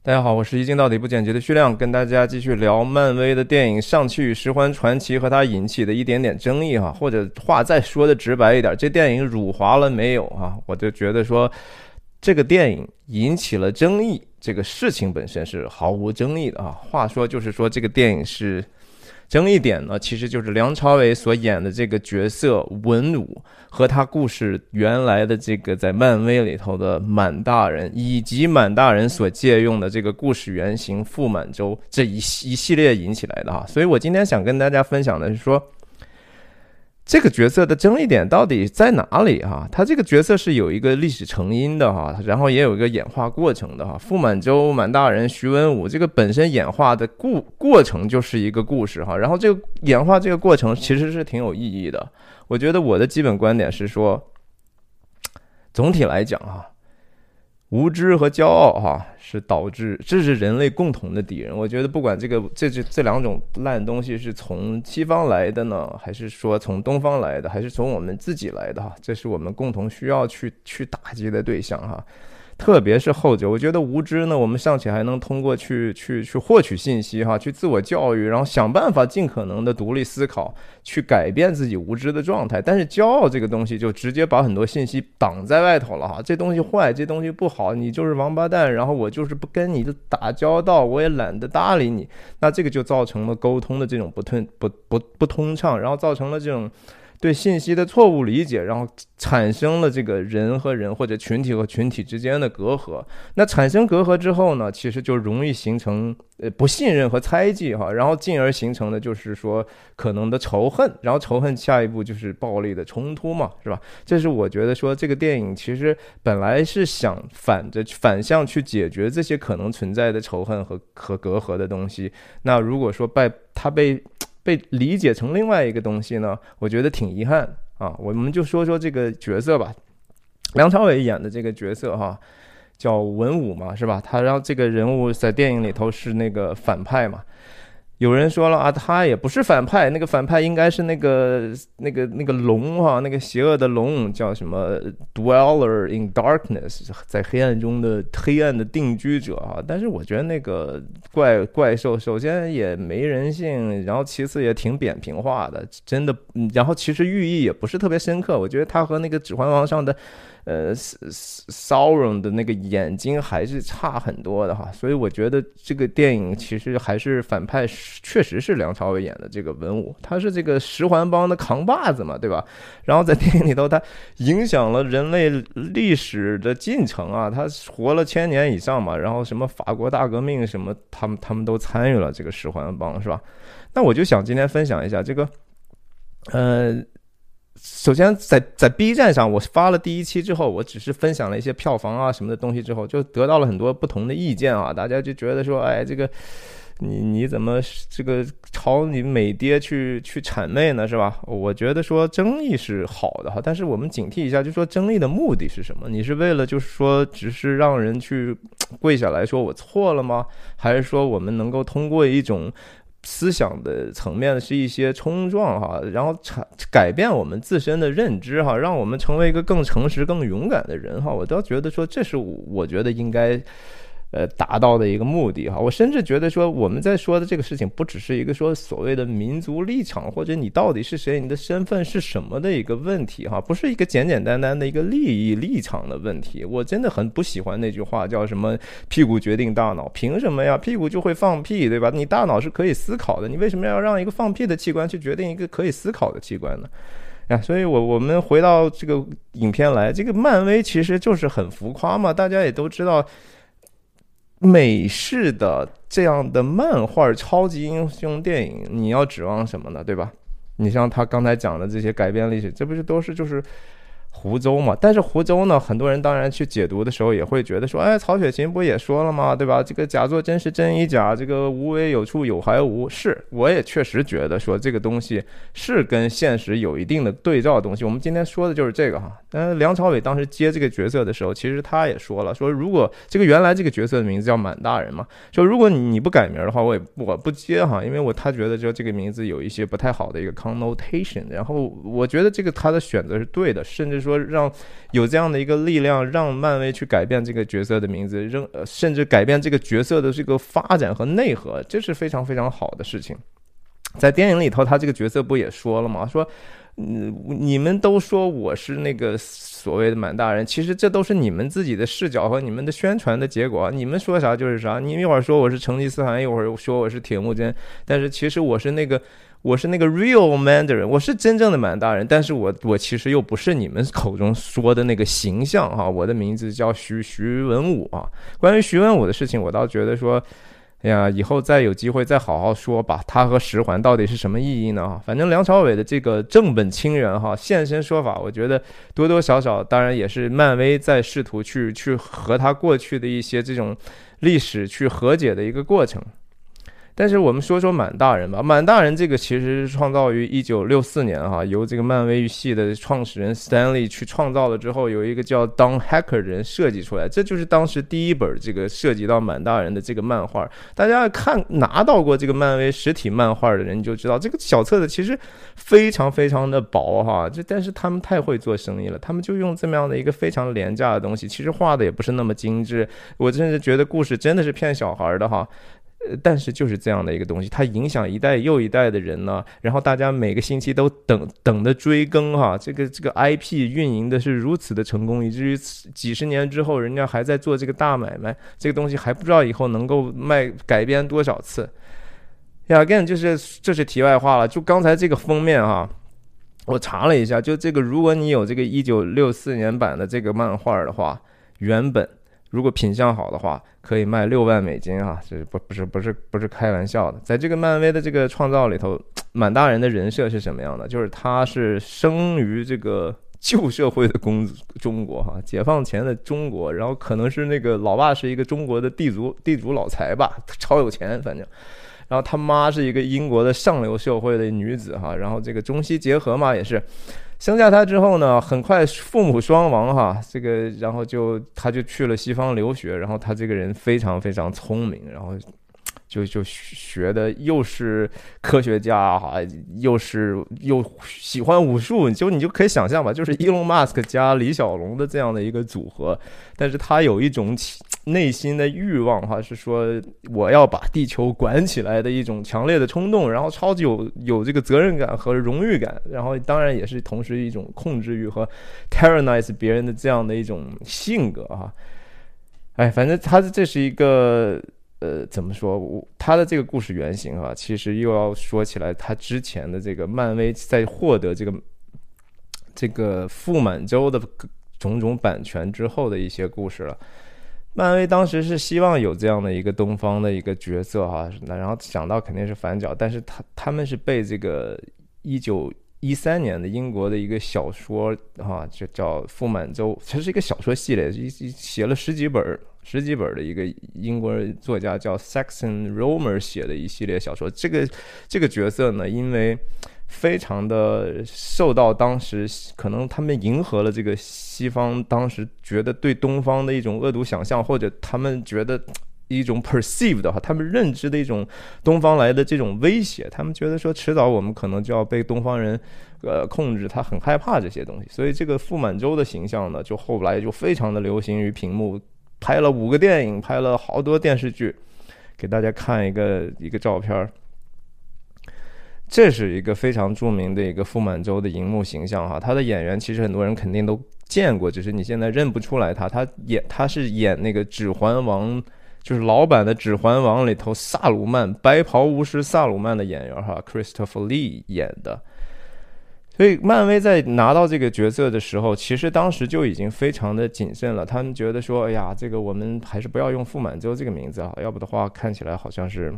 大家好，我是一镜到底不剪辑的徐亮，跟大家继续聊漫威的电影《上汽十环传奇》和它引起的一点点争议哈，或者话再说的直白一点，这电影辱华了没有啊？我就觉得说，这个电影引起了争议，这个事情本身是毫无争议的啊。话说就是说，这个电影是。争议点呢，其实就是梁朝伟所演的这个角色文武和他故事原来的这个在漫威里头的满大人，以及满大人所借用的这个故事原型傅满洲这一一系列引起来的哈。所以我今天想跟大家分享的是说。这个角色的争议点到底在哪里哈？他这个角色是有一个历史成因的哈，然后也有一个演化过程的哈。傅满洲、满大人、徐文武这个本身演化的故过程就是一个故事哈，然后这个演化这个过程其实是挺有意义的。我觉得我的基本观点是说，总体来讲哈。无知和骄傲，哈，是导致这是人类共同的敌人。我觉得不管这个这这这两种烂东西是从西方来的呢，还是说从东方来的，还是从我们自己来的，哈，这是我们共同需要去去打击的对象，哈。特别是后者，我觉得无知呢，我们尚且还能通过去去去获取信息哈，去自我教育，然后想办法尽可能的独立思考，去改变自己无知的状态。但是骄傲这个东西，就直接把很多信息挡在外头了哈。这东西坏，这东西不好，你就是王八蛋，然后我就是不跟你打交道，我也懒得搭理你。那这个就造成了沟通的这种不通不不不通畅，然后造成了这种。对信息的错误理解，然后产生了这个人和人或者群体和群体之间的隔阂。那产生隔阂之后呢，其实就容易形成呃不信任和猜忌哈，然后进而形成的就是说可能的仇恨，然后仇恨下一步就是暴力的冲突嘛，是吧？这是我觉得说这个电影其实本来是想反着反向去解决这些可能存在的仇恨和和隔阂的东西。那如果说被他被。被理解成另外一个东西呢，我觉得挺遗憾啊。我们就说说这个角色吧，梁朝伟演的这个角色哈，叫文武嘛，是吧？他让这个人物在电影里头是那个反派嘛。有人说了啊，他也不是反派，那个反派应该是那个那个那个龙哈，那个邪恶的龙叫什么？Dweller in darkness，在黑暗中的黑暗的定居者哈。但是我觉得那个怪怪兽首先也没人性，然后其次也挺扁平化的，真的。然后其实寓意也不是特别深刻，我觉得他和那个指环王上的。呃，Sauron 的那个眼睛还是差很多的哈，所以我觉得这个电影其实还是反派，确实是梁朝伟演的这个文武，他是这个十环帮的扛把子嘛，对吧？然后在电影里头，他影响了人类历史的进程啊，他活了千年以上嘛，然后什么法国大革命什么，他们他们都参与了这个十环帮，是吧？那我就想今天分享一下这个，呃。首先，在在 B 站上，我发了第一期之后，我只是分享了一些票房啊什么的东西之后，就得到了很多不同的意见啊。大家就觉得说，哎，这个你你怎么这个朝你美爹去去谄媚呢，是吧？我觉得说争议是好的哈，但是我们警惕一下，就说争议的目的是什么？你是为了就是说，只是让人去跪下来说我错了吗？还是说我们能够通过一种？思想的层面是一些冲撞哈，然后产改变我们自身的认知哈，让我们成为一个更诚实、更勇敢的人哈。我倒觉得说，这是我觉得应该。呃，达到的一个目的哈，我甚至觉得说，我们在说的这个事情，不只是一个说所谓的民族立场，或者你到底是谁，你的身份是什么的一个问题哈，不是一个简简单单的一个利益立场的问题。我真的很不喜欢那句话，叫什么“屁股决定大脑”，凭什么呀？屁股就会放屁，对吧？你大脑是可以思考的，你为什么要让一个放屁的器官去决定一个可以思考的器官呢？呀，所以我我们回到这个影片来，这个漫威其实就是很浮夸嘛，大家也都知道。美式的这样的漫画超级英雄电影，你要指望什么呢？对吧？你像他刚才讲的这些改编历史，这不是都是就是。湖州嘛，但是湖州呢，很多人当然去解读的时候也会觉得说，哎，曹雪芹不也说了吗？对吧？这个假作真是真亦假，这个无为有处有还无。是，我也确实觉得说这个东西是跟现实有一定的对照的东西。我们今天说的就是这个哈。但是，梁朝伟当时接这个角色的时候，其实他也说了，说如果这个原来这个角色的名字叫满大人嘛，说如果你不改名的话，我也我不接哈，因为我他觉得就这个名字有一些不太好的一个 connotation。然后我觉得这个他的选择是对的，甚至。说让有这样的一个力量，让漫威去改变这个角色的名字，扔甚至改变这个角色的这个发展和内核，这是非常非常好的事情。在电影里头，他这个角色不也说了吗？说。你们都说我是那个所谓的满大人，其实这都是你们自己的视角和你们的宣传的结果。你们说啥就是啥，你们一会儿说我是成吉思汗，一会儿说我是铁木真，但是其实我是那个，我是那个 real mandarin，我是真正的满大人，但是我我其实又不是你们口中说的那个形象哈。我的名字叫徐徐文武啊。关于徐文武的事情，我倒觉得说。哎呀，以后再有机会再好好说吧。他和十环到底是什么意义呢？反正梁朝伟的这个正本清源哈现身说法，我觉得多多少少当然也是漫威在试图去去和他过去的一些这种历史去和解的一个过程。但是我们说说满大人吧，满大人这个其实是创造于一九六四年哈，由这个漫威系的创始人 Stanley 去创造了之后，有一个叫 Don Hacker 人设计出来，这就是当时第一本这个涉及到满大人的这个漫画。大家看拿到过这个漫威实体漫画的人就知道，这个小册子其实非常非常的薄哈，这但是他们太会做生意了，他们就用这么样的一个非常廉价的东西，其实画的也不是那么精致，我甚至觉得故事真的是骗小孩的哈。呃，但是就是这样的一个东西，它影响一代又一代的人呢。然后大家每个星期都等等的追更哈，这个这个 IP 运营的是如此的成功，以至于几十年之后，人家还在做这个大买卖，这个东西还不知道以后能够卖改编多少次。呀，again，就是这是题外话了。就刚才这个封面哈，我查了一下，就这个，如果你有这个一九六四年版的这个漫画的话，原本。如果品相好的话，可以卖六万美金啊！这不不是不是不是开玩笑的。在这个漫威的这个创造里头，满大人的人设是什么样的？就是他是生于这个旧社会的公中国哈，解放前的中国，然后可能是那个老爸是一个中国的地主地主老财吧，超有钱，反正。然后他妈是一个英国的上流社会的女子哈，然后这个中西结合嘛，也是。生下他之后呢，很快父母双亡哈，这个然后就他就去了西方留学，然后他这个人非常非常聪明，然后。就就学的又是科学家哈，又是又喜欢武术，就你就可以想象吧，就是伊隆马斯克加李小龙的这样的一个组合。但是他有一种内心的欲望哈，是说我要把地球管起来的一种强烈的冲动，然后超级有有这个责任感和荣誉感，然后当然也是同时一种控制欲和 tyrannize 别人的这样的一种性格哈。哎，反正他这是一个。呃，怎么说？我他的这个故事原型啊，其实又要说起来，他之前的这个漫威在获得这个这个傅满洲的种种版权之后的一些故事了。漫威当时是希望有这样的一个东方的一个角色哈，那然后想到肯定是反角，但是他他们是被这个一九一三年的英国的一个小说哈，就叫傅满洲，它是一个小说系列，一写了十几本。十几本的一个英国作家叫 Saxon Romer 写的一系列小说，这个这个角色呢，因为非常的受到当时可能他们迎合了这个西方当时觉得对东方的一种恶毒想象，或者他们觉得 一种 perceived 哈，他们认知的一种东方来的这种威胁，他们觉得说迟早我们可能就要被东方人呃控制，他很害怕这些东西，所以这个傅满洲的形象呢，就后来就非常的流行于屏幕。拍了五个电影，拍了好多电视剧，给大家看一个一个照片儿。这是一个非常著名的一个傅满洲的荧幕形象哈，他的演员其实很多人肯定都见过，只是你现在认不出来他。他演他是演那个《指环王》，就是老版的《指环王》里头萨鲁曼白袍巫师萨鲁曼的演员哈，Christopher Lee 演的。所以，漫威在拿到这个角色的时候，其实当时就已经非常的谨慎了。他们觉得说：“哎呀，这个我们还是不要用傅满洲这个名字啊，要不的话看起来好像是，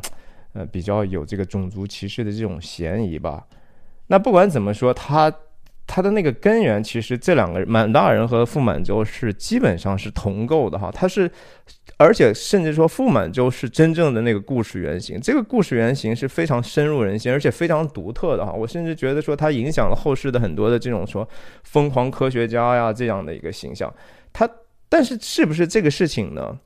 呃，比较有这个种族歧视的这种嫌疑吧。”那不管怎么说，他。他的那个根源，其实这两个满大人和傅满洲是基本上是同构的哈。他是，而且甚至说傅满洲是真正的那个故事原型。这个故事原型是非常深入人心，而且非常独特的哈。我甚至觉得说，他影响了后世的很多的这种说疯狂科学家呀这样的一个形象。他，但是是不是这个事情呢？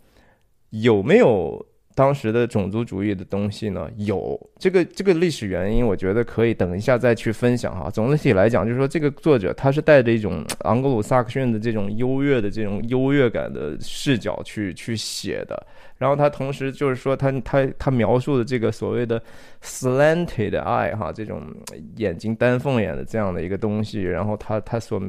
有没有当时的种族主义的东西呢，有这个这个历史原因，我觉得可以等一下再去分享哈。总体来讲，就是说这个作者他是带着一种盎格鲁撒克逊的这种优越的这种优越感的视角去去写的。然后他同时就是说他他他描述的这个所谓的 slanted eye 哈，这种眼睛丹凤眼的这样的一个东西，然后他他所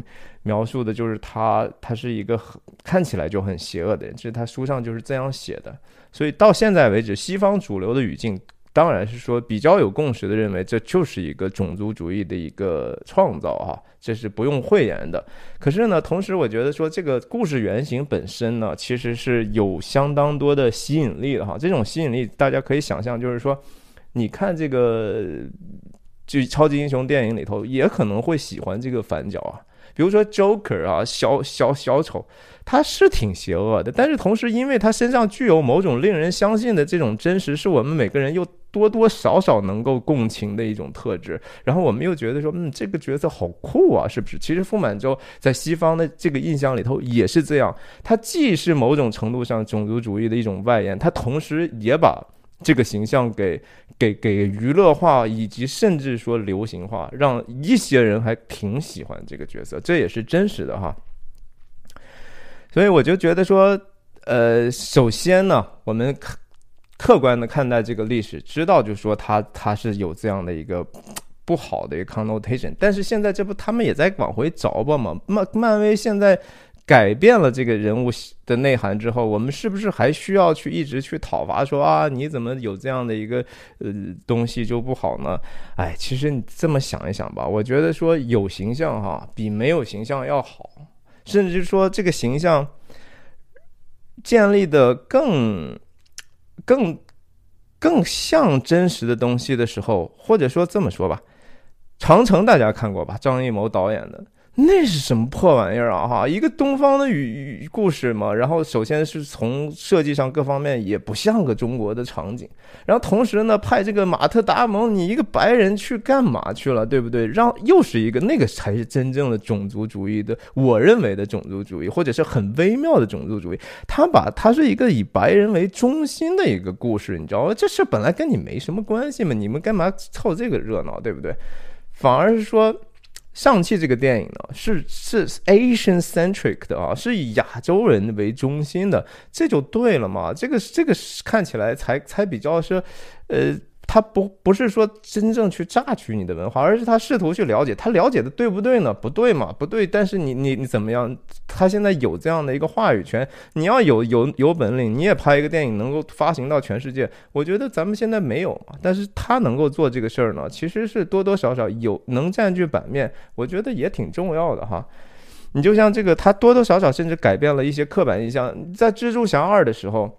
描述的就是他他是一个很看起来就很邪恶的人，其实他书上就是这样写的。所以到现在为止，西方主流的语境当然是说比较有共识的，认为这就是一个种族主义的一个创造哈，这是不用讳言的。可是呢，同时我觉得说这个故事原型本身呢，其实是有相当多的吸引力的哈。这种吸引力大家可以想象，就是说，你看这个就超级英雄电影里头，也可能会喜欢这个反角啊。比如说 Joker 啊，小小小丑，他是挺邪恶的，但是同时，因为他身上具有某种令人相信的这种真实，是我们每个人又多多少少能够共情的一种特质。然后我们又觉得说，嗯，这个角色好酷啊，是不是？其实傅满洲在西方的这个印象里头也是这样，他既是某种程度上种族主义的一种外延，他同时也把。这个形象给给给娱乐化，以及甚至说流行化，让一些人还挺喜欢这个角色，这也是真实的哈。所以我就觉得说，呃，首先呢，我们客客观的看待这个历史，知道就是说他他是有这样的一个不好的一个 connotation，但是现在这不他们也在往回找吧嘛？漫漫威现在。改变了这个人物的内涵之后，我们是不是还需要去一直去讨伐说啊，你怎么有这样的一个呃东西就不好呢？哎，其实你这么想一想吧，我觉得说有形象哈比没有形象要好，甚至说这个形象建立的更更更像真实的东西的时候，或者说这么说吧，长城大家看过吧？张艺谋导演的。那是什么破玩意儿啊！哈，一个东方的语语故事嘛。然后，首先是从设计上各方面也不像个中国的场景。然后，同时呢，派这个马特·达蒙，你一个白人去干嘛去了，对不对？让又是一个那个才是真正的种族主义的，我认为的种族主义，或者是很微妙的种族主义。他把它是一个以白人为中心的一个故事，你知道吗？这事本来跟你没什么关系嘛，你们干嘛凑这个热闹，对不对？反而是说。上汽这个电影呢，是是 Asian centric 的啊，是以亚洲人为中心的，这就对了嘛？这个这个看起来才才比较是，呃。他不不是说真正去榨取你的文化，而是他试图去了解，他了解的对不对呢？不对嘛，不对。但是你你你怎么样？他现在有这样的一个话语权，你要有有有本领，你也拍一个电影能够发行到全世界。我觉得咱们现在没有嘛，但是他能够做这个事儿呢，其实是多多少少有能占据版面，我觉得也挺重要的哈。你就像这个，他多多少少甚至改变了一些刻板印象，在蜘蛛侠二的时候。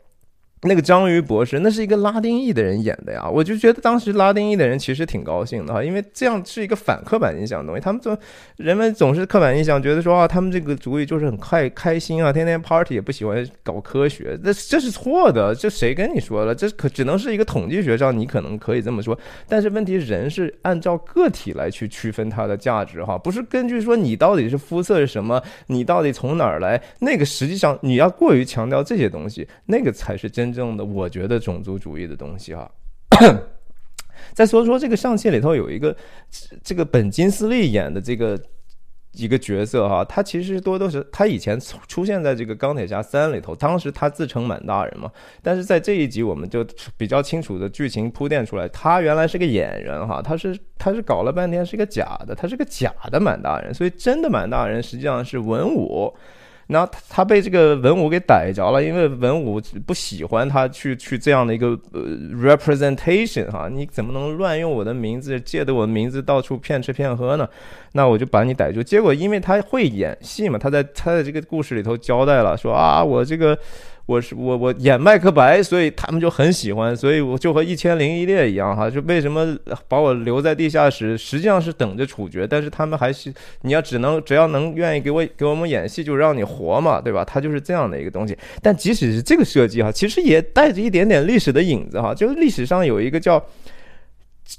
那个章鱼博士，那是一个拉丁裔的人演的呀，我就觉得当时拉丁裔的人其实挺高兴的哈，因为这样是一个反刻板印象的东西。他们总人们总是刻板印象，觉得说啊，他们这个主意就是很开开心啊，天天 party 也不喜欢搞科学，这这是错的。这谁跟你说了？这可只能是一个统计学上你可能可以这么说，但是问题人是按照个体来去区分它的价值哈，不是根据说你到底是肤色是什么，你到底从哪儿来，那个实际上你要过于强调这些东西，那个才是真。正的，我觉得种族主义的东西哈。再说说这个上戏里头有一个这个本金斯利演的这个一个角色哈，他其实多都是他以前出现在这个钢铁侠三里头，当时他自称满大人嘛，但是在这一集我们就比较清楚的剧情铺垫出来，他原来是个演员哈，他是他是搞了半天是个假的，他是个假的满大人，所以真的满大人实际上是文武。那他被这个文武给逮着了，因为文武不喜欢他去去这样的一个呃 representation 哈，你怎么能乱用我的名字，借的我的名字到处骗吃骗喝呢？那我就把你逮住。结果因为他会演戏嘛，他在他在这个故事里头交代了，说啊我这个。我是我我演麦克白，所以他们就很喜欢，所以我就和一千零一夜一样哈，就为什么把我留在地下室，实际上是等着处决，但是他们还是你要只能只要能愿意给我给我们演戏，就让你活嘛，对吧？他就是这样的一个东西。但即使是这个设计哈，其实也带着一点点历史的影子哈，就是历史上有一个叫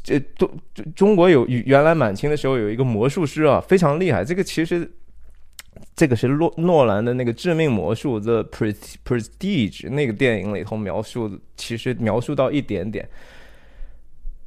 这中中国有原来满清的时候有一个魔术师啊，非常厉害，这个其实。这个是诺诺兰的那个《致命魔术》The Prestige 那个电影里头描述，其实描述到一点点。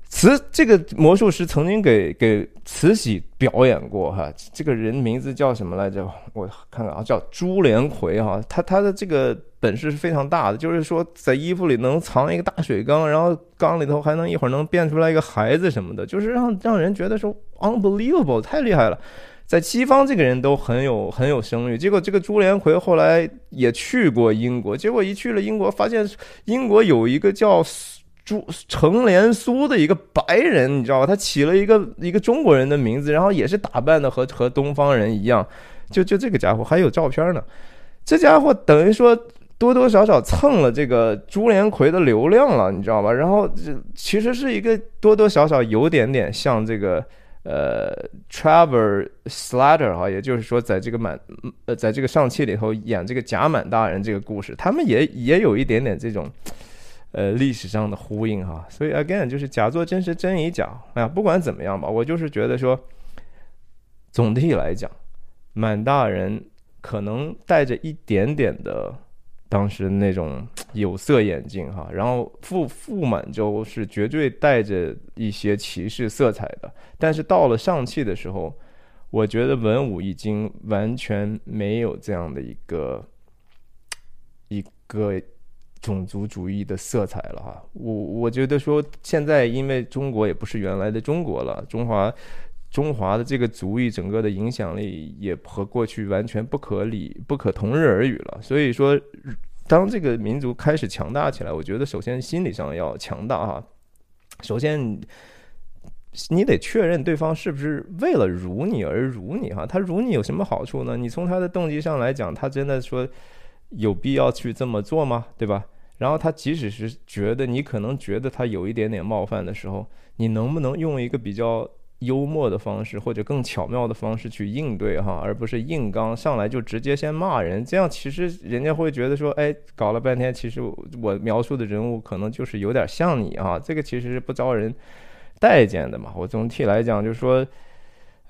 慈这个魔术师曾经给给慈禧表演过哈，这个人名字叫什么来着？我看看啊，叫朱连魁哈。他他的这个本事是非常大的，就是说在衣服里能藏一个大水缸，然后缸里头还能一会儿能变出来一个孩子什么的，就是让让人觉得说 unbelievable，太厉害了。在西方，这个人都很有很有声誉。结果这个朱连魁后来也去过英国，结果一去了英国，发现英国有一个叫。朱成连苏的一个白人，你知道吧？他起了一个一个中国人的名字，然后也是打扮的和和东方人一样，就就这个家伙还有照片呢。这家伙等于说多多少少蹭了这个朱连魁的流量了，你知道吧？然后这其实是一个多多少少有点点像这个呃 t r a v e r Slatter 哈，也就是说在这个满呃在这个上期里头演这个假满大人这个故事，他们也也有一点点这种。呃，历史上的呼应哈，所以 again 就是假作真时真亦假。哎呀，不管怎么样吧，我就是觉得说，总体来讲，满大人可能带着一点点的当时那种有色眼镜哈，然后傅傅满洲是绝对带着一些歧视色彩的。但是到了上汽的时候，我觉得文武已经完全没有这样的一个一个。种族主义的色彩了哈，我我觉得说现在因为中国也不是原来的中国了，中华中华的这个族裔整个的影响力也和过去完全不可理不可同日而语了。所以说，当这个民族开始强大起来，我觉得首先心理上要强大哈。首先，你得确认对方是不是为了辱你而辱你哈，他辱你有什么好处呢？你从他的动机上来讲，他真的说。有必要去这么做吗？对吧？然后他即使是觉得你可能觉得他有一点点冒犯的时候，你能不能用一个比较幽默的方式或者更巧妙的方式去应对哈，而不是硬刚上来就直接先骂人？这样其实人家会觉得说，哎，搞了半天，其实我描述的人物可能就是有点像你啊，这个其实是不招人待见的嘛。我总体来讲就是说。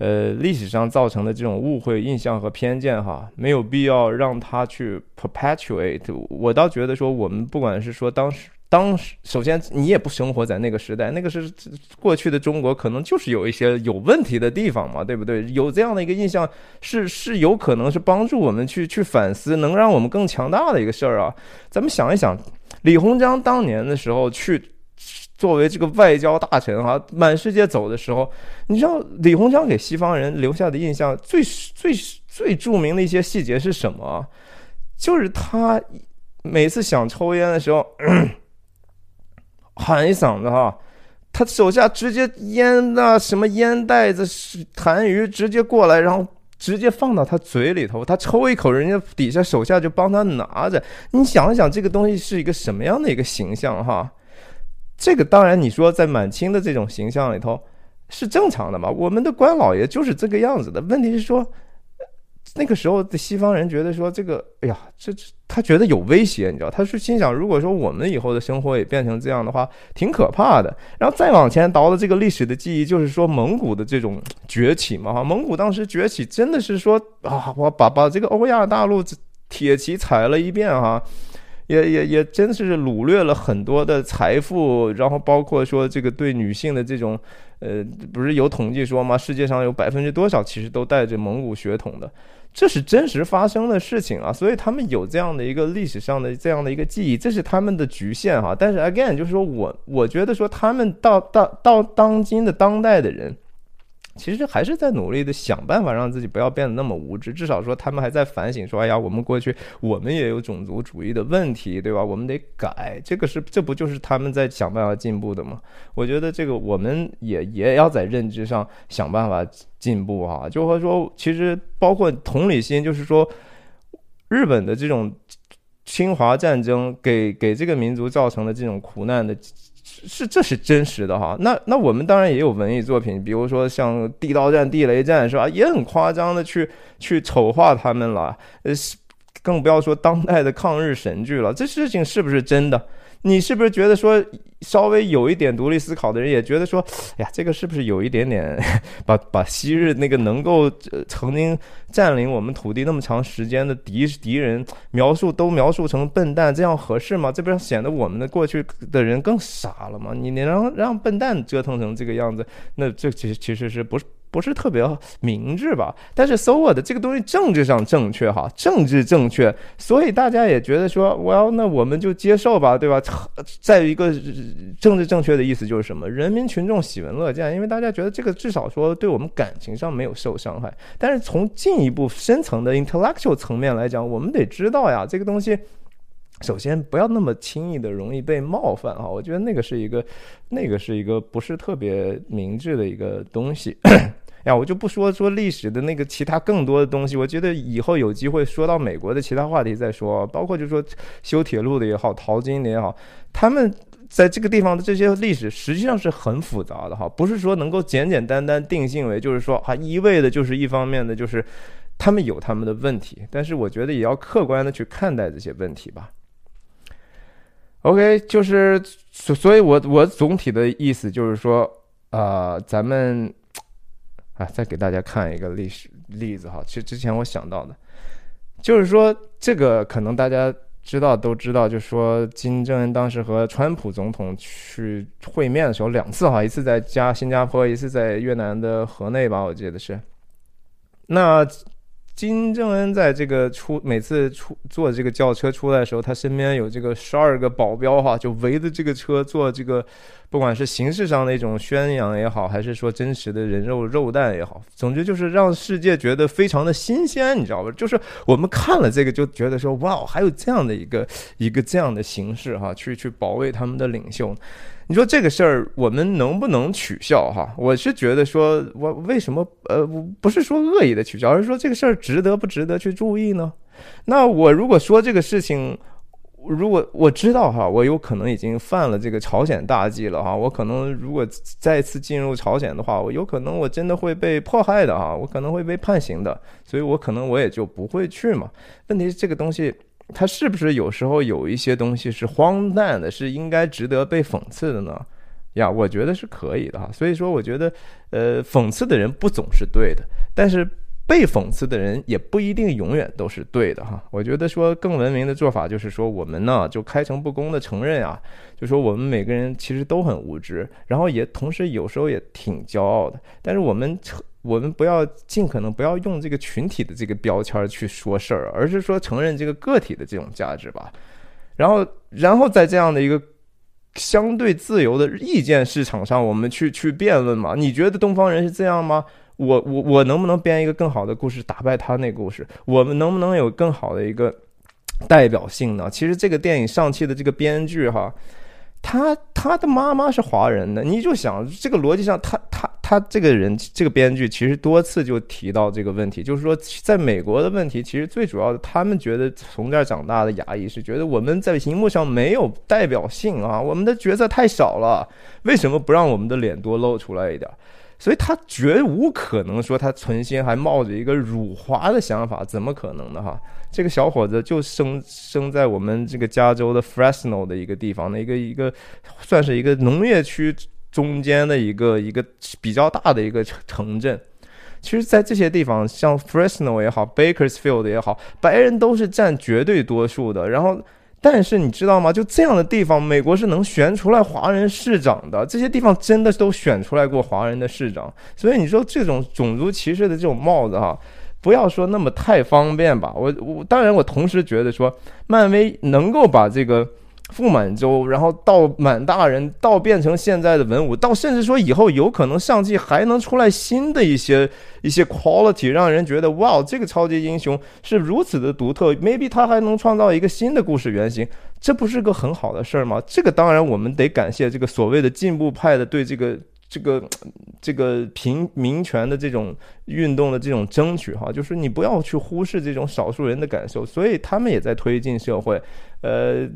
呃，历史上造成的这种误会、印象和偏见，哈，没有必要让他去 perpetuate。我倒觉得说，我们不管是说当时，当时，首先你也不生活在那个时代，那个是过去的中国，可能就是有一些有问题的地方嘛，对不对？有这样的一个印象，是是有可能是帮助我们去去反思，能让我们更强大的一个事儿啊。咱们想一想，李鸿章当年的时候去。作为这个外交大臣哈，满世界走的时候，你知道李鸿章给西方人留下的印象最最最著名的一些细节是什么？就是他每次想抽烟的时候，喊一嗓子哈，他手下直接烟那什么烟袋子、痰盂直接过来，然后直接放到他嘴里头，他抽一口，人家底下手下就帮他拿着。你想想，这个东西是一个什么样的一个形象哈？这个当然，你说在满清的这种形象里头是正常的嘛？我们的官老爷就是这个样子的。问题是说，那个时候的西方人觉得说这个，哎呀，这这他觉得有威胁，你知道？他是心想，如果说我们以后的生活也变成这样的话，挺可怕的。然后再往前倒的这个历史的记忆，就是说蒙古的这种崛起嘛，哈，蒙古当时崛起真的是说啊，我把把这个欧亚大陆铁骑踩了一遍哈。也也也真是掳掠了很多的财富，然后包括说这个对女性的这种，呃，不是有统计说吗？世界上有百分之多少其实都带着蒙古血统的，这是真实发生的事情啊！所以他们有这样的一个历史上的这样的一个记忆，这是他们的局限哈。但是 again，就是说我我觉得说他们到到到当今的当代的人。其实还是在努力的想办法让自己不要变得那么无知，至少说他们还在反省，说哎呀，我们过去我们也有种族主义的问题，对吧？我们得改，这个是这不就是他们在想办法进步的吗？我觉得这个我们也也要在认知上想办法进步哈，就和说，其实包括同理心，就是说日本的这种侵华战争给给这个民族造成的这种苦难的。是，这是真实的哈。那那我们当然也有文艺作品，比如说像《地道战》《地雷战》，是吧？也很夸张的去去丑化他们了。呃，更不要说当代的抗日神剧了。这事情是不是真的？你是不是觉得说，稍微有一点独立思考的人也觉得说，哎呀，这个是不是有一点点 把把昔日那个能够曾经占领我们土地那么长时间的敌敌人描述都描述成笨蛋，这样合适吗？这不是显得我们的过去的人更傻了吗？你你让让笨蛋折腾成这个样子，那这其实其实是不是？不是特别明智吧？但是 so what 这个东西政治上正确哈，政治正确，所以大家也觉得说，，Well，那我们就接受吧，对吧？再一个政治正确的意思就是什么？人民群众喜闻乐见，因为大家觉得这个至少说对我们感情上没有受伤害。但是从进一步深层的 intellectual 层面来讲，我们得知道呀，这个东西。首先，不要那么轻易的容易被冒犯啊！我觉得那个是一个，那个是一个不是特别明智的一个东西。呀，我就不说说历史的那个其他更多的东西，我觉得以后有机会说到美国的其他话题再说，包括就说修铁路的也好，淘金的也好，他们在这个地方的这些历史实际上是很复杂的哈，不是说能够简简单单定性为就是说啊一味的就是一方面的，就是他们有他们的问题，但是我觉得也要客观的去看待这些问题吧。OK，就是所所以，我我总体的意思就是说，呃，咱们啊，再给大家看一个历史例子哈。其实之前我想到的，就是说这个可能大家知道都知道，就是说金正恩当时和川普总统去会面的时候两次哈，一次在加新加坡，一次在越南的河内吧，我记得是。那金正恩在这个出每次出坐这个轿车出来的时候，他身边有这个十二个保镖哈，就围着这个车做这个，不管是形式上的一种宣扬也好，还是说真实的人肉肉弹也好，总之就是让世界觉得非常的新鲜，你知道吧？就是我们看了这个就觉得说，哇，还有这样的一个一个这样的形式哈，去去保卫他们的领袖。你说这个事儿我们能不能取笑哈？我是觉得说，我为什么呃不是说恶意的取笑，而是说这个事儿值得不值得去注意呢？那我如果说这个事情，如果我知道哈，我有可能已经犯了这个朝鲜大忌了哈，我可能如果再次进入朝鲜的话，我有可能我真的会被迫害的哈，我可能会被判刑的，所以我可能我也就不会去嘛。问题是这个东西。他是不是有时候有一些东西是荒诞的，是应该值得被讽刺的呢？呀，我觉得是可以的哈。所以说，我觉得，呃，讽刺的人不总是对的，但是被讽刺的人也不一定永远都是对的哈。我觉得说更文明的做法就是说，我们呢就开诚布公的承认啊，就说我们每个人其实都很无知，然后也同时有时候也挺骄傲的，但是我们。我们不要尽可能不要用这个群体的这个标签去说事儿，而是说承认这个个体的这种价值吧。然后，然后在这样的一个相对自由的意见市场上，我们去去辩论嘛？你觉得东方人是这样吗？我我我能不能编一个更好的故事打败他那故事？我们能不能有更好的一个代表性呢？其实这个电影上期的这个编剧哈。他他的妈妈是华人的，你就想这个逻辑上，他他他这个人这个编剧其实多次就提到这个问题，就是说在美国的问题，其实最主要的，他们觉得从这儿长大的亚裔是觉得我们在荧幕上没有代表性啊，我们的角色太少了，为什么不让我们的脸多露出来一点？所以他绝无可能说他存心还冒着一个辱华的想法，怎么可能的哈？这个小伙子就生生在我们这个加州的 Fresno 的一个地方的一个一个，算是一个农业区中间的一个一个比较大的一个城城镇。其实，在这些地方，像 Fresno 也好，Bakersfield 也好，白人都是占绝对多数的。然后。但是你知道吗？就这样的地方，美国是能选出来华人市长的。这些地方真的都选出来过华人的市长。所以你说这种种族歧视的这种帽子哈，不要说那么太方便吧。我我当然我同时觉得说，漫威能够把这个。傅满洲，然后到满大人，到变成现在的文武，到甚至说以后有可能上季还能出来新的一些一些 quality，让人觉得哇，这个超级英雄是如此的独特，maybe 他还能创造一个新的故事原型，这不是个很好的事儿吗？这个当然我们得感谢这个所谓的进步派的对这个这个这个平民权的这种运动的这种争取哈，就是你不要去忽视这种少数人的感受，所以他们也在推进社会，呃。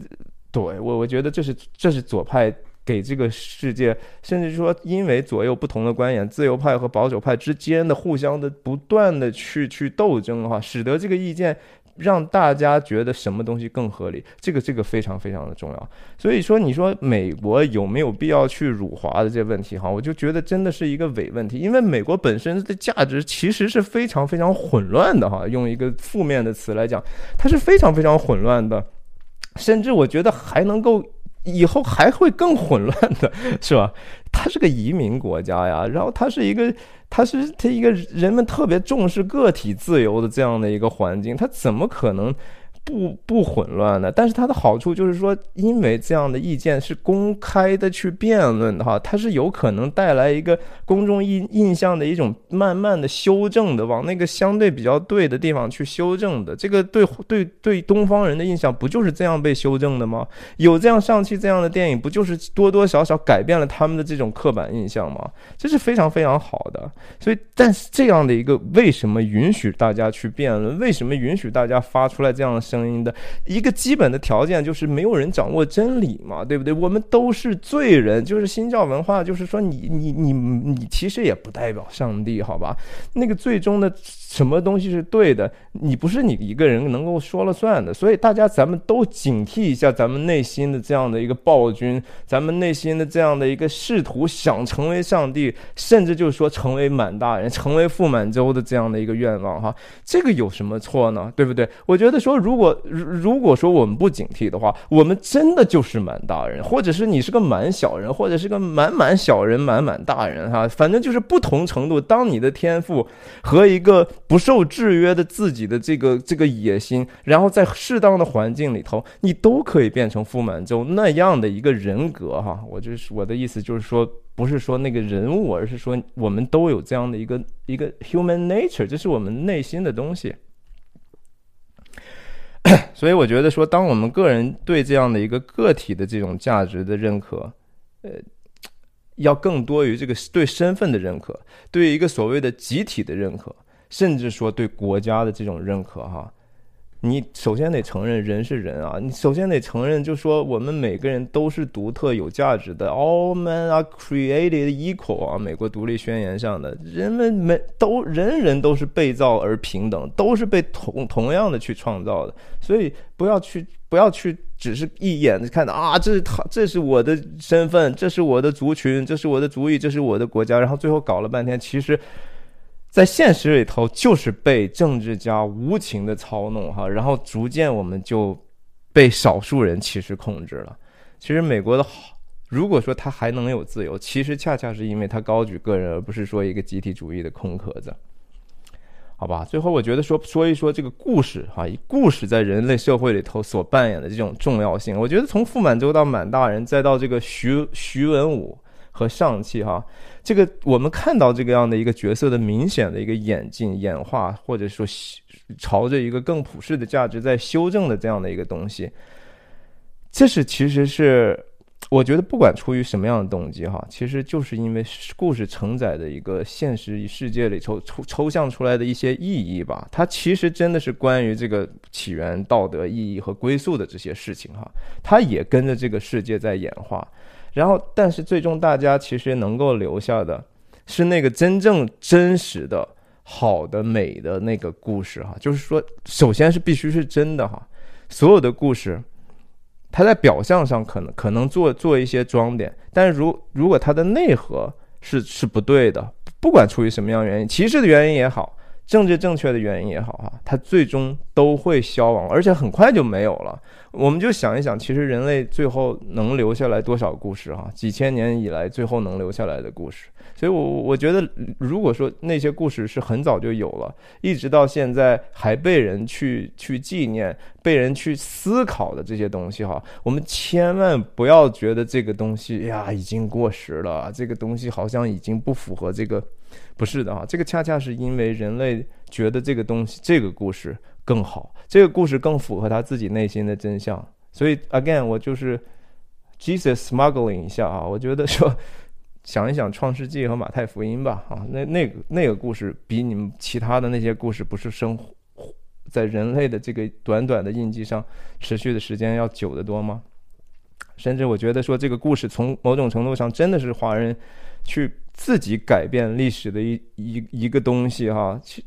对我，我觉得这是这是左派给这个世界，甚至说因为左右不同的观点，自由派和保守派之间的互相的不断的去去斗争哈，使得这个意见让大家觉得什么东西更合理，这个这个非常非常的重要。所以说，你说美国有没有必要去辱华的这问题哈，我就觉得真的是一个伪问题，因为美国本身的价值其实是非常非常混乱的哈，用一个负面的词来讲，它是非常非常混乱的，甚至我觉得还能够以后还会更混乱的，是吧？它是个移民国家呀，然后它是一个。它是它一个人们特别重视个体自由的这样的一个环境，它怎么可能？不不混乱的，但是它的好处就是说，因为这样的意见是公开的去辩论的哈，它是有可能带来一个公众印印象的一种慢慢的修正的，往那个相对比较对的地方去修正的。这个对对对东方人的印象不就是这样被修正的吗？有这样上汽这样的电影，不就是多多少少改变了他们的这种刻板印象吗？这是非常非常好的。所以，但是这样的一个为什么允许大家去辩论？为什么允许大家发出来这样的？声音的一个基本的条件就是没有人掌握真理嘛，对不对？我们都是罪人，就是新教文化，就是说你你你你其实也不代表上帝，好吧？那个最终的什么东西是对的，你不是你一个人能够说了算的。所以大家咱们都警惕一下咱们内心的这样的一个暴君，咱们内心的这样的一个试图想成为上帝，甚至就是说成为满大人、成为富满洲的这样的一个愿望哈，这个有什么错呢？对不对？我觉得说如果如果说我们不警惕的话，我们真的就是满大人，或者是你是个满小人，或者是个满满小人、满满大人哈，反正就是不同程度。当你的天赋和一个不受制约的自己的这个这个野心，然后在适当的环境里头，你都可以变成傅满洲那样的一个人格哈。我就是我的意思就是说，不是说那个人物，而是说我们都有这样的一个一个 human nature，这是我们内心的东西。所以我觉得说，当我们个人对这样的一个个体的这种价值的认可，呃，要更多于这个对身份的认可，对一个所谓的集体的认可，甚至说对国家的这种认可，哈。你首先得承认人是人啊，你首先得承认，就说我们每个人都是独特有价值的，All men are created equal 啊，美国独立宣言上的，人们每都人人都是被造而平等，都是被同同样的去创造的，所以不要去不要去只是一眼的看到啊，这是他这是我的身份，这是我的族群，这是我的族裔，这是我的国家，然后最后搞了半天，其实。在现实里头，就是被政治家无情的操弄哈，然后逐渐我们就被少数人其实控制了。其实美国的好，如果说它还能有自由，其实恰恰是因为它高举个人，而不是说一个集体主义的空壳子。好吧，最后我觉得说说一说这个故事哈，以故事在人类社会里头所扮演的这种重要性，我觉得从傅满洲到满大人，再到这个徐徐文武。和上汽哈，这个我们看到这个样的一个角色的明显的一个演进、演化，或者说朝着一个更普世的价值在修正的这样的一个东西，这是其实是我觉得不管出于什么样的动机哈，其实就是因为故事承载的一个现实世界里抽抽抽象出来的一些意义吧，它其实真的是关于这个起源、道德意义和归宿的这些事情哈，它也跟着这个世界在演化。然后，但是最终大家其实能够留下的，是那个真正真实的、好的、美的那个故事哈。就是说，首先是必须是真的哈。所有的故事，它在表象上可能可能做做一些装点，但是如如果它的内核是是不对的，不管出于什么样原因，歧视的原因也好。政治正确的原因也好，哈，它最终都会消亡，而且很快就没有了。我们就想一想，其实人类最后能留下来多少故事，哈？几千年以来，最后能留下来的故事。所以，我我觉得，如果说那些故事是很早就有了，一直到现在还被人去去纪念、被人去思考的这些东西，哈，我们千万不要觉得这个东西呀已经过时了，这个东西好像已经不符合这个。不是的啊，这个恰恰是因为人类觉得这个东西、这个故事更好，这个故事更符合他自己内心的真相。所以，again，我就是 Jesus smuggling 一下啊，我觉得说，想一想《创世纪》和《马太福音》吧，啊，那那个那个故事比你们其他的那些故事，不是生活在人类的这个短短的印记上持续的时间要久得多吗？甚至我觉得说，这个故事从某种程度上真的是华人去。自己改变历史的一一一个东西哈，其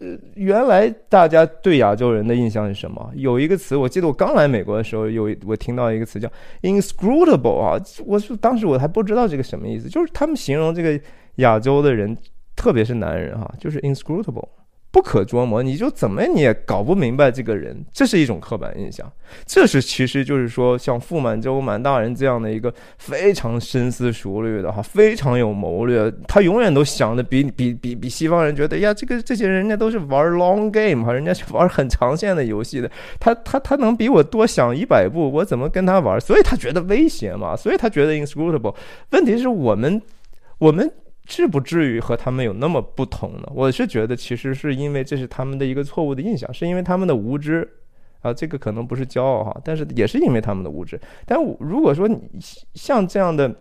呃原来大家对亚洲人的印象是什么？有一个词，我记得我刚来美国的时候，有我听到一个词叫 inscrutable 啊，我是当时我还不知道这个什么意思，就是他们形容这个亚洲的人，特别是男人哈，就是 inscrutable。不可捉摸，你就怎么你也搞不明白这个人，这是一种刻板印象。这是其实就是说，像傅满洲满大人这样的一个非常深思熟虑的哈，非常有谋略，他永远都想的比比比比西方人觉得呀，这个这些人家都是玩 long game 哈，人家是玩很长线的游戏的，他他他能比我多想一百步，我怎么跟他玩？所以他觉得威胁嘛，所以他觉得 inscrutable。问题是我们我们。至不至于和他们有那么不同呢？我是觉得，其实是因为这是他们的一个错误的印象，是因为他们的无知啊，这个可能不是骄傲哈，但是也是因为他们的无知。但如果说你像这样的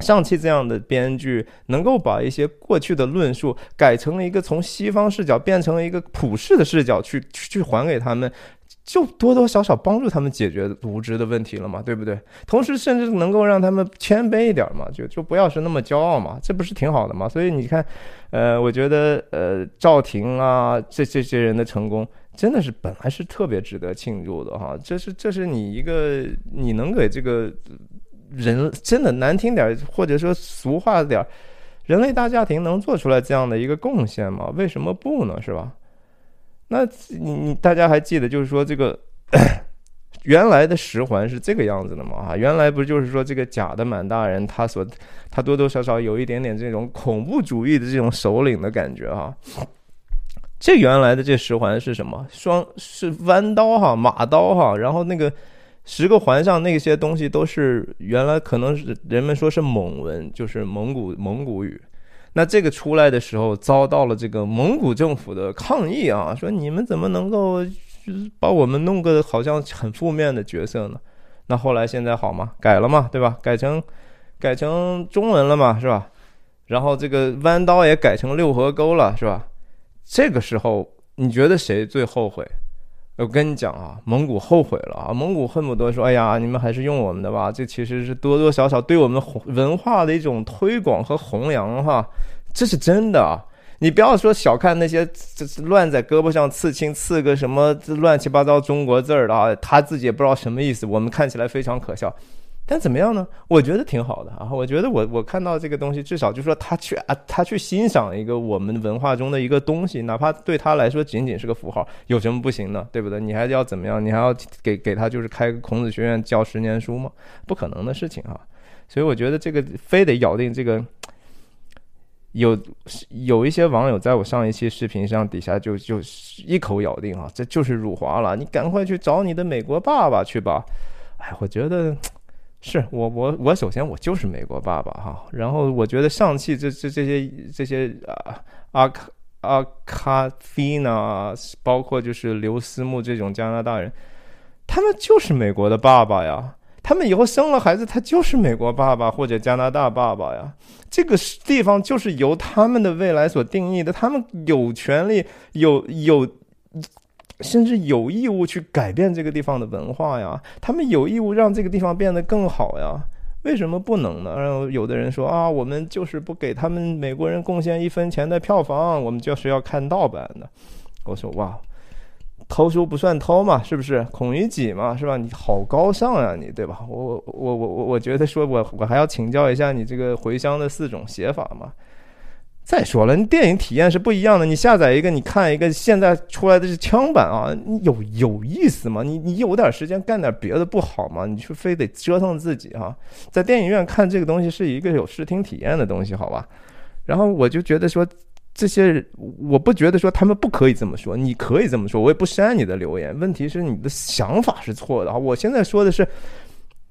上汽这样的编剧，能够把一些过去的论述改成了一个从西方视角变成了一个普世的视角去去还给他们。就多多少少帮助他们解决无知的问题了嘛，对不对？同时，甚至能够让他们谦卑一点嘛，就就不要是那么骄傲嘛，这不是挺好的嘛？所以你看，呃，我觉得，呃，赵婷啊，这这些人的成功，真的是本来是特别值得庆祝的哈。这是这是你一个你能给这个人真的难听点，或者说俗话点，人类大家庭能做出来这样的一个贡献吗？为什么不呢？是吧？那你你大家还记得，就是说这个原来的十环是这个样子的吗？啊，原来不就是说这个假的满大人，他所他多多少少有一点点这种恐怖主义的这种首领的感觉哈。这原来的这十环是什么？双是弯刀哈，马刀哈，然后那个十个环上那些东西都是原来可能是人们说是蒙文，就是蒙古蒙古语。那这个出来的时候，遭到了这个蒙古政府的抗议啊，说你们怎么能够把我们弄个好像很负面的角色呢？那后来现在好吗？改了嘛，对吧？改成改成中文了嘛，是吧？然后这个弯刀也改成六合钩了，是吧？这个时候你觉得谁最后悔？我跟你讲啊，蒙古后悔了啊！蒙古恨不得说：“哎呀，你们还是用我们的吧。”这其实是多多少少对我们文化的一种推广和弘扬哈，这是真的啊！你不要说小看那些这乱在胳膊上刺青、刺个什么乱七八糟中国字儿的啊，他自己也不知道什么意思，我们看起来非常可笑。但怎么样呢？我觉得挺好的啊！我觉得我我看到这个东西，至少就说他去啊，他去欣赏一个我们文化中的一个东西，哪怕对他来说仅仅是个符号，有什么不行呢？对不对？你还要怎么样？你还要给给他就是开个孔子学院教十年书吗？不可能的事情啊！所以我觉得这个非得咬定这个，有有一些网友在我上一期视频上底下就就一口咬定啊，这就是辱华了，你赶快去找你的美国爸爸去吧！哎，我觉得。是我我我首先我就是美国爸爸哈，然后我觉得上汽这这这些这些啊阿卡阿卡菲娜，包括就是刘思慕这种加拿大人，他们就是美国的爸爸呀，他们以后生了孩子，他就是美国爸爸或者加拿大爸爸呀，这个地方就是由他们的未来所定义的，他们有权利有有。甚至有义务去改变这个地方的文化呀，他们有义务让这个地方变得更好呀，为什么不能呢？然后有的人说啊，我们就是不给他们美国人贡献一分钱的票房，我们就是要看盗版的。我说哇，偷书不算偷嘛，是不是？孔乙己嘛，是吧？你好高尚呀，你对吧？我我我我我我觉得说我我还要请教一下你这个回乡的四种写法嘛。再说了，你电影体验是不一样的。你下载一个，你看一个，现在出来的是枪版啊，你有有意思吗？你你有点时间干点别的不好吗？你就非得折腾自己哈，在电影院看这个东西是一个有视听体验的东西，好吧？然后我就觉得说，这些我不觉得说他们不可以这么说，你可以这么说，我也不删你的留言。问题是你的想法是错的啊！我现在说的是。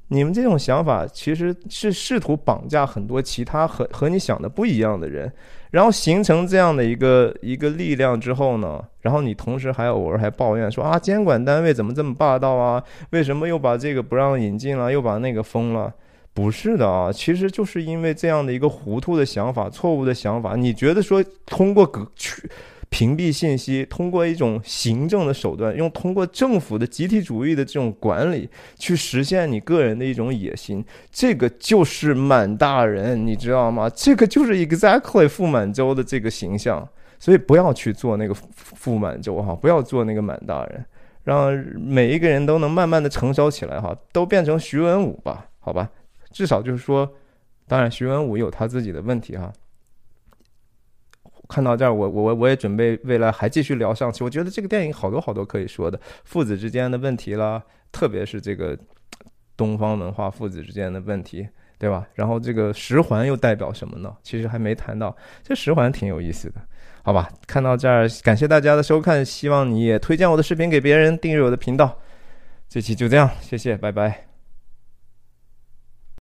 你们这种想法其实是试图绑架很多其他和和你想的不一样的人，然后形成这样的一个一个力量之后呢，然后你同时还偶尔还抱怨说啊，监管单位怎么这么霸道啊？为什么又把这个不让引进了，又把那个封了？不是的啊，其实就是因为这样的一个糊涂的想法、错误的想法，你觉得说通过隔去。屏蔽信息，通过一种行政的手段，用通过政府的集体主义的这种管理去实现你个人的一种野心，这个就是满大人，你知道吗？这个就是 exactly 傅满洲的这个形象。所以不要去做那个傅满洲哈，不要做那个满大人，让每一个人都能慢慢的成熟起来哈，都变成徐文武吧，好吧，至少就是说，当然徐文武有他自己的问题哈。看到这儿，我我我也准备未来还继续聊上去。我觉得这个电影好多好多可以说的，父子之间的问题啦，特别是这个东方文化父子之间的问题，对吧？然后这个十环又代表什么呢？其实还没谈到，这十环挺有意思的，好吧？看到这儿，感谢大家的收看，希望你也推荐我的视频给别人，订阅我的频道。这期就这样，谢谢，拜拜。